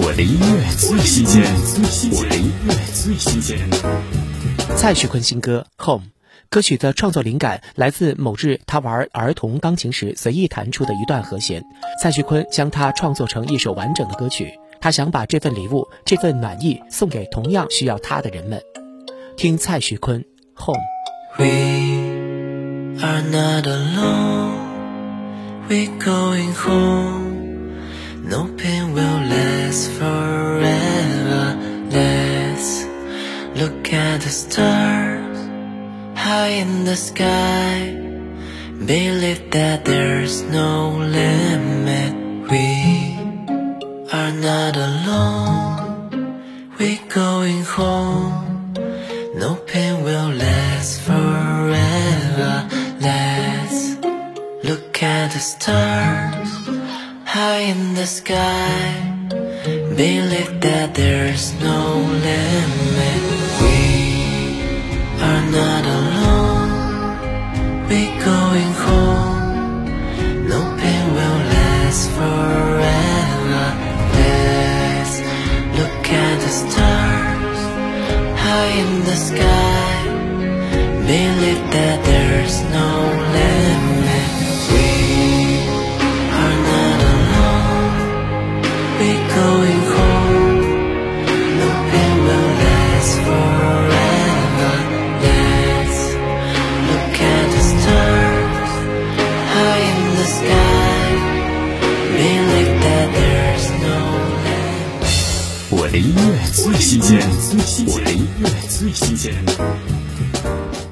我的音乐最新鲜，我的音乐最新鲜。蔡徐坤新歌《Home》，歌曲的创作灵感来自某日他玩儿童钢琴时随意弹出的一段和弦。蔡徐坤将它创作成一首完整的歌曲，他想把这份礼物、这份暖意送给同样需要他的人们。听蔡徐坤《Home》。We are not alone. We're going home. No pain look at the stars high in the sky. Believe that there's no limit. We are not alone. We're going home. No pain will last forever. Let's look at the stars high in the sky. Believe that there's no limit. We're going home. No pain will last forever. Let's look at the stars high in the sky. Believe that there's no 我的音乐最新鲜我的音乐最新鲜。